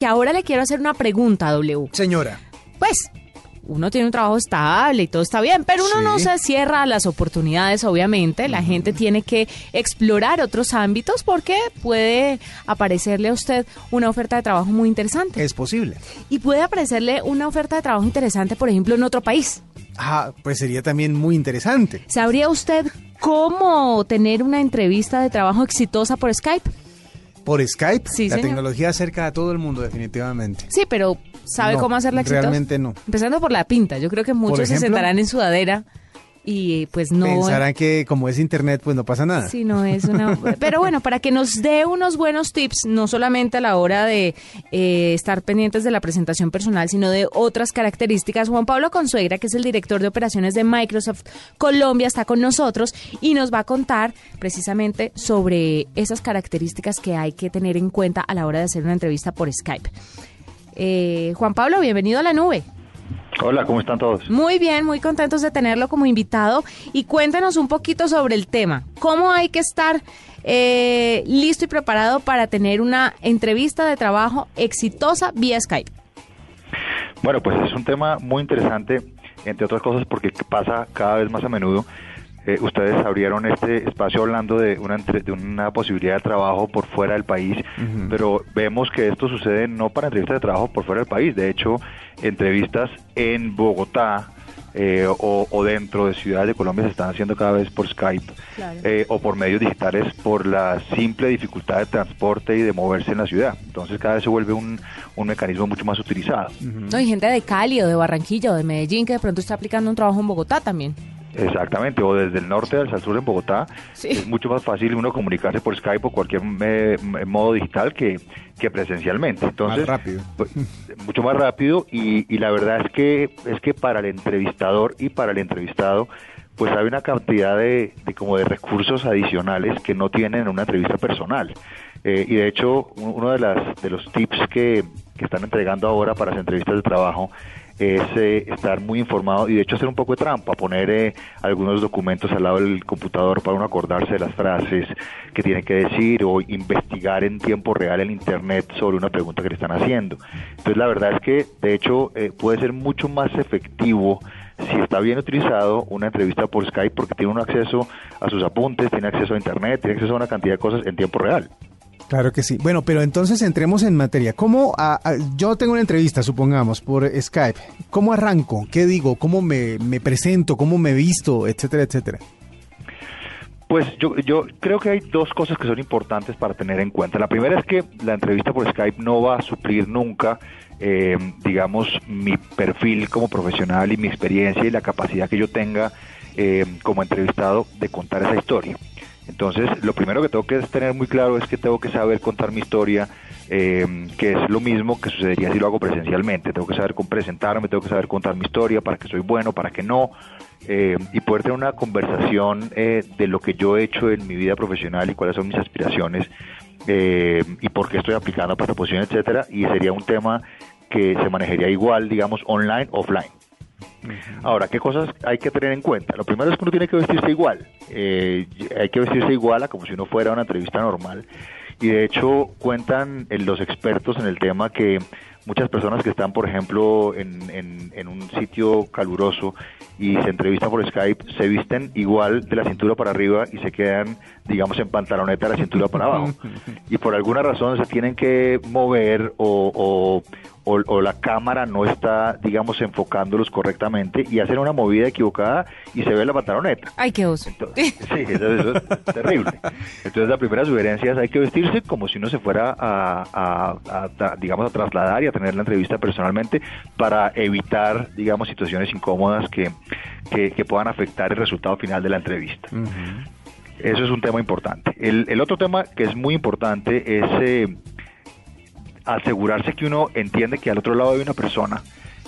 Que ahora le quiero hacer una pregunta, W. Señora. Pues, uno tiene un trabajo estable y todo está bien, pero uno no se cierra a las oportunidades, obviamente. La gente tiene que explorar otros ámbitos porque puede aparecerle a usted una oferta de trabajo muy interesante. Es posible. Y puede aparecerle una oferta de trabajo interesante, por ejemplo, en otro país. Ah, pues sería también muy interesante. ¿Sabría usted cómo tener una entrevista de trabajo exitosa por Skype? Por Skype, Sí, la señor. tecnología acerca a todo el mundo definitivamente. Sí, pero ¿sabe No, cómo hacerla exitosa? realmente no. Empezando por la pinta. Yo creo que muchos se sentarán en sudadera y pues no... Pensarán que como es internet, pues no pasa nada. Sí, no es una... Pero bueno, para que nos dé unos buenos tips, no solamente a la hora de eh, estar pendientes de la presentación personal, sino de otras características, Juan Pablo Consuegra, que es el director de operaciones de Microsoft Colombia, está con nosotros y nos va a contar precisamente sobre esas características que hay que tener en cuenta a la hora de hacer una entrevista por Skype. Eh, Juan Pablo, bienvenido a la nube. Hola, ¿cómo están todos? Muy bien, muy contentos de tenerlo como invitado y cuéntanos un poquito sobre el tema. ¿Cómo hay que estar eh, listo y preparado para tener una entrevista de trabajo exitosa vía Skype? Bueno, pues es un tema muy interesante, entre otras cosas porque pasa cada vez más a menudo. Eh, ustedes abrieron este espacio hablando de una, entre- de una posibilidad de trabajo por fuera del país, pero vemos que esto sucede no para entrevistas de trabajo por fuera del país, de hecho, entrevistas en Bogotá eh, o, o dentro de ciudades de Colombia se están haciendo cada vez por Skype Claro. eh, o por medios digitales por la simple dificultad de transporte y de moverse en la ciudad. Entonces cada vez se vuelve un, un mecanismo mucho más utilizado. No, hay gente de Cali o de Barranquilla o de Medellín que de pronto está aplicando un trabajo en Bogotá también. Exactamente, o desde el norte hasta el sur en Bogotá, Sí. es mucho más fácil uno comunicarse por Skype o cualquier eh, m- modo digital que, que presencialmente. Entonces, Más rápido. pues, mucho más rápido y, y la verdad es que es que para el entrevistador y para el entrevistado pues hay una cantidad de, de como de recursos adicionales que no tienen en una entrevista personal. Eh, y de hecho, uno de, las, de los tips que, que están entregando ahora para las entrevistas de trabajo es eh, estar muy informado y de hecho hacer un poco de trampa, poner eh, algunos documentos al lado del computador para uno acordarse de las frases que tiene que decir o investigar en tiempo real en internet sobre una pregunta que le están haciendo. Entonces la verdad es que de hecho eh, puede ser mucho más efectivo si está bien utilizado una entrevista por Skype porque tiene un acceso a sus apuntes, tiene acceso a internet, tiene acceso a una cantidad de cosas en tiempo real. Claro que sí. Bueno, pero entonces entremos en materia. ¿Cómo yo tengo una entrevista, supongamos, por Skype? ¿Cómo arranco? ¿Qué digo? ¿Cómo me, me presento? ¿Cómo me visto? Etcétera, etcétera. Pues yo, yo creo que hay dos cosas que son importantes para tener en cuenta. La primera es que la entrevista por Skype no va a suplir nunca, eh, digamos, mi perfil como profesional y mi experiencia y la capacidad que yo tenga eh, como entrevistado de contar esa historia. Entonces, lo primero que tengo que tener muy claro es que tengo que saber contar mi historia, eh, que es lo mismo que sucedería si lo hago presencialmente. Tengo que saber presentarme, tengo que saber contar mi historia, para que soy bueno, para que no, eh, y poder tener una conversación eh, de lo que yo he hecho en mi vida profesional y cuáles son mis aspiraciones eh, y por qué estoy aplicando para esta posición, etcétera. Y sería un tema que se manejaría igual, digamos, online, offline. Ahora, ¿qué cosas hay que tener en cuenta? Lo primero es que uno tiene que vestirse igual. Eh, hay que vestirse igual a como si uno fuera a una entrevista normal. Y de hecho cuentan eh, los expertos en el tema que muchas personas que están, por ejemplo, en, en- en un sitio caluroso y se entrevistan por Skype, se visten igual de la cintura para arriba y se quedan, digamos, en pantaloneta de la cintura para abajo. Y por alguna razón se tienen que mover o, o- o- o la cámara no está, digamos, enfocándolos correctamente y hacen una movida equivocada y se ve la pantaloneta. Ay, qué oso. Entonces, sí, eso, eso es terrible. Entonces la primera sugerencia es hay que vestirse como si uno se fuera a, a- a tra- digamos, a trasladar y a tener la entrevista personalmente para evitar, digamos, situaciones incómodas que, que, que puedan afectar el resultado final de la entrevista. Eso es un tema importante. El, el otro tema que es muy importante es eh, asegurarse que uno entiende que al otro lado hay una persona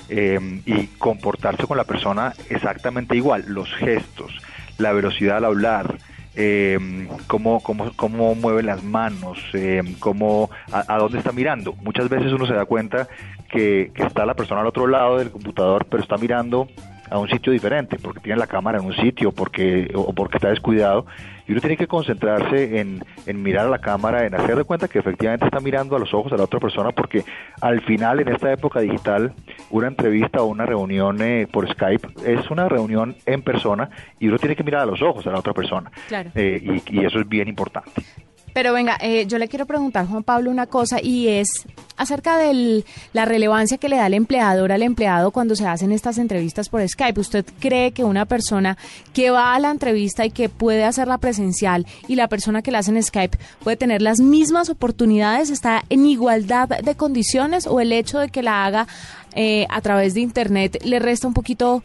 eh, y comportarse con la persona exactamente igual, los gestos, la velocidad al hablar, eh, cómo, cómo, cómo mueve las manos, eh, cómo, a, a dónde está mirando. Muchas veces uno se da cuenta que, que está la persona al otro lado del computador, pero está mirando a un sitio diferente, porque tiene la cámara en un sitio porque, o porque está descuidado. Y uno tiene que concentrarse en, en mirar a la cámara, en hacer de cuenta que efectivamente está mirando a los ojos a la otra persona, porque al final, en esta época digital, una entrevista o una reunión eh, por Skype es una reunión en persona y uno tiene que mirar a los ojos a la otra persona. Eh, y, y eso es bien importante. Pero venga, eh, yo le quiero preguntar, Juan Pablo, una cosa y es acerca de la relevancia que le da el empleador al empleado cuando se hacen estas entrevistas por Skype. ¿Usted cree que una persona que va a la entrevista y que puede hacerla presencial y la persona que la hace en Skype puede tener las mismas oportunidades, está en igualdad de condiciones o el hecho de que la haga eh, a través de Internet le resta un poquito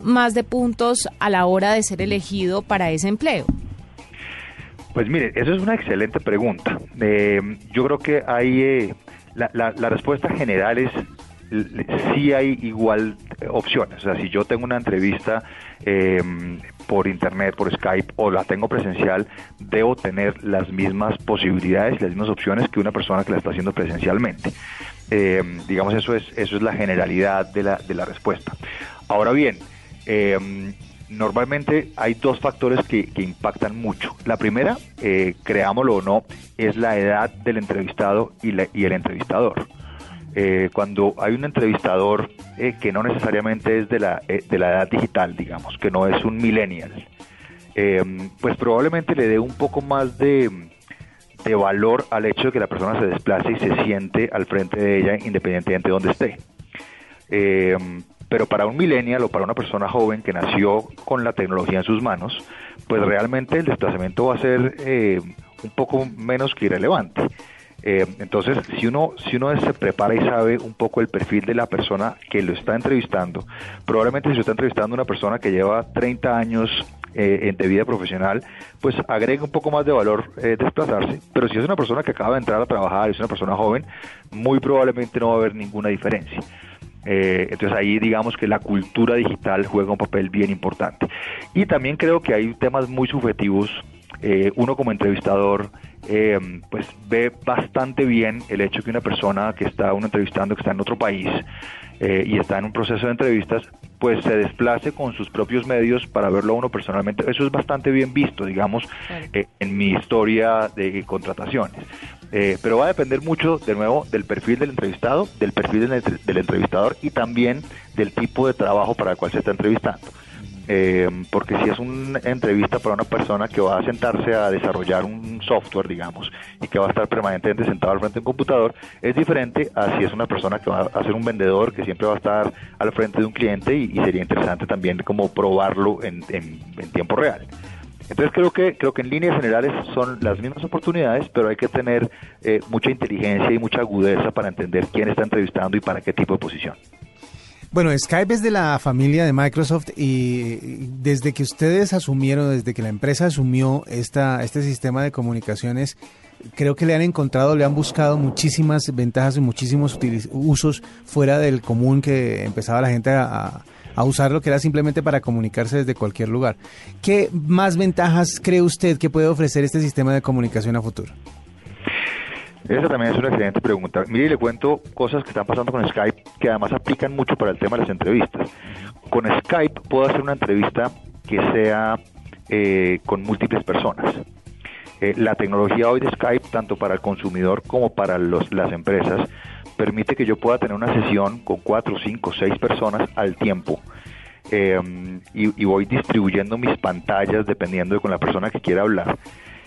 más de puntos a la hora de ser elegido para ese empleo? Pues mire, eso es una excelente pregunta. Eh, yo creo que hay eh, la, la, respuesta general es sí hay igual opciones. O sea, si yo tengo una entrevista eh, por internet, por Skype o la tengo presencial, debo tener las mismas posibilidades, las mismas opciones que una persona que la está haciendo presencialmente. digamos, eso es, eso es la generalidad de la, de la respuesta. Ahora bien, Normalmente hay dos factores que, impactan mucho. La primera, eh, creámoslo o no, es la edad del entrevistado y, el entrevistador. Eh, cuando hay un entrevistador eh, que no necesariamente es de la, eh, de la edad digital, digamos, que no es un millennial, pues probablemente le dé un poco más de, de valor al hecho de que la persona se desplace y se siente al frente de ella independientemente de donde esté. Pero para un millennial o para una persona joven que nació con la tecnología en sus manos, pues realmente el desplazamiento va a ser eh, un poco menos que irrelevante. Eh, entonces, si uno, si uno se prepara y sabe un poco el perfil de la persona que lo está entrevistando, probablemente si lo está entrevistando una persona que lleva 30 años eh, de vida profesional, pues agrega un poco más de valor eh, desplazarse, pero si es una persona que acaba de entrar a trabajar, es una persona joven, muy probablemente no va a haber ninguna diferencia. Eh, entonces ahí digamos que la cultura digital juega un papel bien importante. Y también creo que hay temas muy subjetivos. Eh, uno como entrevistador eh, pues ve bastante bien el hecho que una persona que está uno entrevistando que está en otro país y está en un proceso de entrevistas pues se desplace con sus propios medios para verlo a uno personalmente. Eso es bastante bien visto, digamos, en mi historia de contrataciones. Eh, pero va a depender mucho, de nuevo, del perfil del entrevistado, del perfil del, entrevistador y también del tipo de trabajo para el cual se está entrevistando. Eh, porque si es una entrevista para una persona que va a sentarse a desarrollar un software, digamos, y que va a estar permanentemente sentado al frente de un computador, es diferente a si es una persona que va a ser un vendedor que siempre va a estar al frente de un cliente y, sería interesante también como probarlo en tiempo real. Entonces creo que creo que en líneas generales son las mismas oportunidades, pero hay que tener eh, mucha inteligencia y mucha agudeza para entender quién está entrevistando y para qué tipo de posición. Bueno, Skype es de la familia de Microsoft y desde que ustedes asumieron, desde que la empresa asumió esta, este sistema de comunicaciones, creo que le han encontrado, le han buscado muchísimas ventajas y muchísimos usos fuera del común que empezaba la gente a, a usarlo que era simplemente para comunicarse desde cualquier lugar. ¿Qué más ventajas cree usted que puede ofrecer este sistema de comunicación a futuro? Esa también es una excelente pregunta. Mire, le cuento cosas que están pasando con Skype que además aplican mucho para el tema de las entrevistas. Con Skype puedo hacer una entrevista que sea eh, con múltiples personas. Eh, la tecnología hoy de Skype, tanto para el consumidor como para las empresas, permite que yo pueda tener una sesión con cuatro, cinco, seis personas al tiempo. Eh, y, voy distribuyendo mis pantallas dependiendo de con la persona que quiera hablar.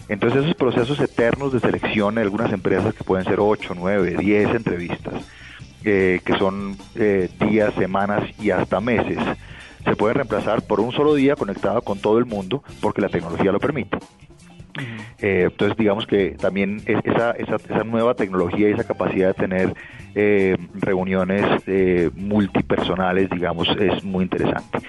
Entonces esos procesos eternos de selección en algunas empresas que pueden ser 8, 9, 10 entrevistas, eh, que son eh, días, semanas y hasta meses, se pueden reemplazar por un solo día conectado con todo el mundo porque la tecnología lo permite. Eh, entonces, digamos que también esa, esa, esa, nueva tecnología y esa capacidad de tener eh, reuniones eh, multipersonales, digamos, es muy interesante.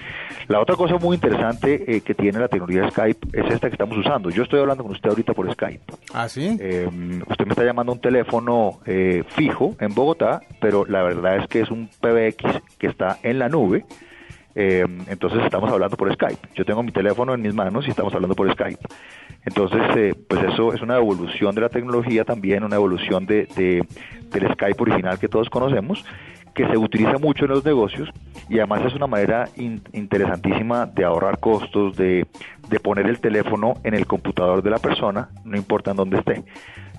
La otra cosa muy interesante que tiene la tecnología Skype es esta que estamos usando. Yo estoy hablando con usted ahorita por Skype. ¿Ah, sí? usted me está llamando a un teléfono fijo en Bogotá, pero la verdad es que es un PBX que está en la nube. Entonces estamos hablando por Skype. Yo tengo mi teléfono en mis manos y estamos hablando por Skype. Entonces, eh, pues eso es una evolución de la tecnología también, una evolución de, del Skype original que todos conocemos, que se utiliza mucho en los negocios y además es una manera interesantísima de ahorrar costos, de, de, poner el teléfono en el computador de la persona, no importa en dónde esté,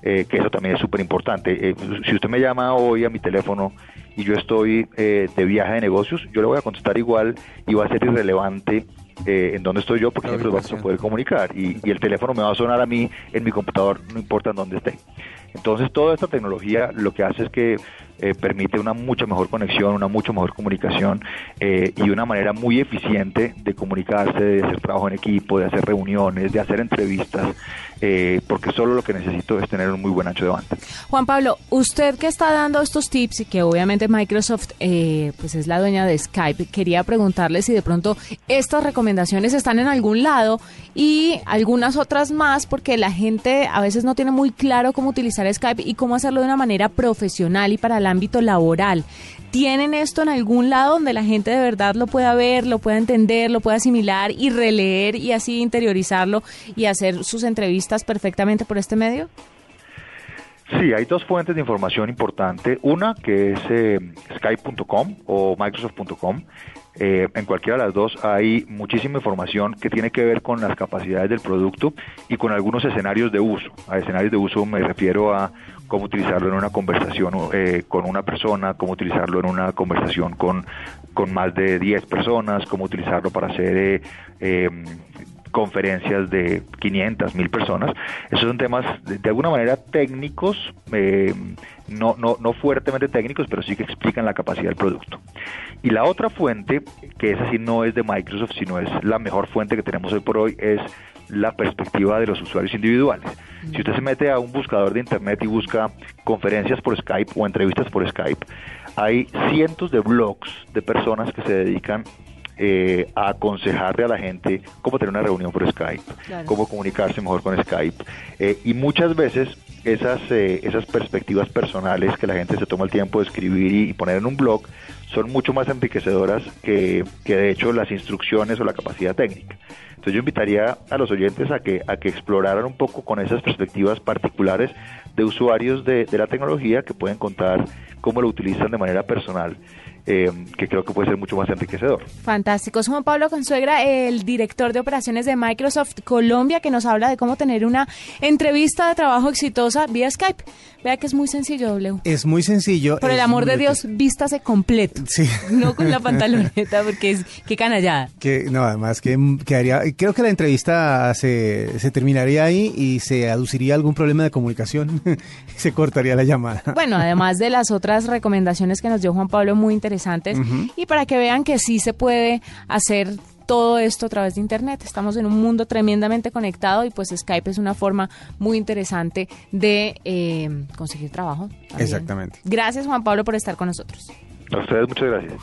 eh, que eso también es súper importante. Eh, si usted me llama hoy a mi teléfono y yo estoy eh, de viaje de negocios, yo le voy a contestar igual y va a ser irrelevante en dónde estoy yo porque siempre vamos a poder comunicar y, y, el teléfono me va a sonar a mí en mi computador, no importa en dónde esté. Entonces toda esta tecnología lo que hace es que eh, permite una mucha mejor conexión, una mucho mejor comunicación eh, y una manera muy eficiente de comunicarse, de hacer trabajo en equipo, de hacer reuniones, de hacer entrevistas, eh, porque solo lo que necesito es tener un muy buen ancho de banda. Juan Pablo, usted que está dando estos tips y que obviamente Microsoft pues es la dueña de Skype, quería preguntarle si de pronto estas recomendaciones están en algún lado y algunas otras más, porque la gente a veces no tiene muy claro cómo utilizar Skype y cómo hacerlo de una manera profesional y para ámbito laboral. ¿Tienen esto en algún lado donde la gente de verdad lo pueda ver, lo pueda entender, lo pueda asimilar y releer y así interiorizarlo y hacer sus entrevistas perfectamente por este medio? Sí, hay dos fuentes de información importante. Una que es eh, skype.com o microsoft.com. Eh, en cualquiera de las dos hay muchísima información que tiene que ver con las capacidades del producto y con algunos escenarios de uso. A escenarios de uso me refiero a cómo utilizarlo en una conversación eh, con una persona, cómo utilizarlo en una conversación con, con más de 10 personas, cómo utilizarlo para hacer eh, eh, conferencias de 500, 1000 personas. Esos son temas de, alguna manera técnicos, no, no, no fuertemente técnicos, pero sí que explican la capacidad del producto. Y la otra fuente, que esa sí no es de Microsoft, sino es la mejor fuente que tenemos hoy por hoy, es la perspectiva de los usuarios individuales. Si usted se mete a un buscador de internet y busca conferencias por Skype o entrevistas por Skype, hay cientos de blogs de personas que se dedican eh, a aconsejarle a la gente cómo tener una reunión por Skype, cómo comunicarse mejor con Skype. Eh, y muchas veces esas, eh, esas perspectivas personales que la gente se toma el tiempo de escribir y, poner en un blog son mucho más enriquecedoras que, que de hecho las instrucciones o la capacidad técnica. Entonces yo invitaría a los oyentes a que, a que exploraran un poco con esas perspectivas particulares de usuarios de, de la tecnología que pueden contar cómo lo utilizan de manera personal eh, que creo que puede ser mucho más enriquecedor. Fantástico. Es Juan Pablo Consuegra, el director de operaciones de Microsoft Colombia, que nos habla de cómo tener una entrevista de trabajo exitosa vía Skype. Vea que es muy sencillo, W. Es muy sencillo. Por el amor de Dios, vístase completo. Sí. No con la pantaloneta, porque es que canallada. Que, no, además que, haría, creo que la entrevista se, se terminaría ahí y se aduciría algún problema de comunicación. se cortaría la llamada. Bueno, además de las otras recomendaciones que nos dio Juan Pablo, muy interesantes y para que vean que sí se puede hacer todo esto a través de Internet. Estamos en un mundo tremendamente conectado y pues Skype es una forma muy interesante de eh, conseguir trabajo. Exactamente. Gracias Juan Pablo por estar con nosotros. A ustedes muchas gracias.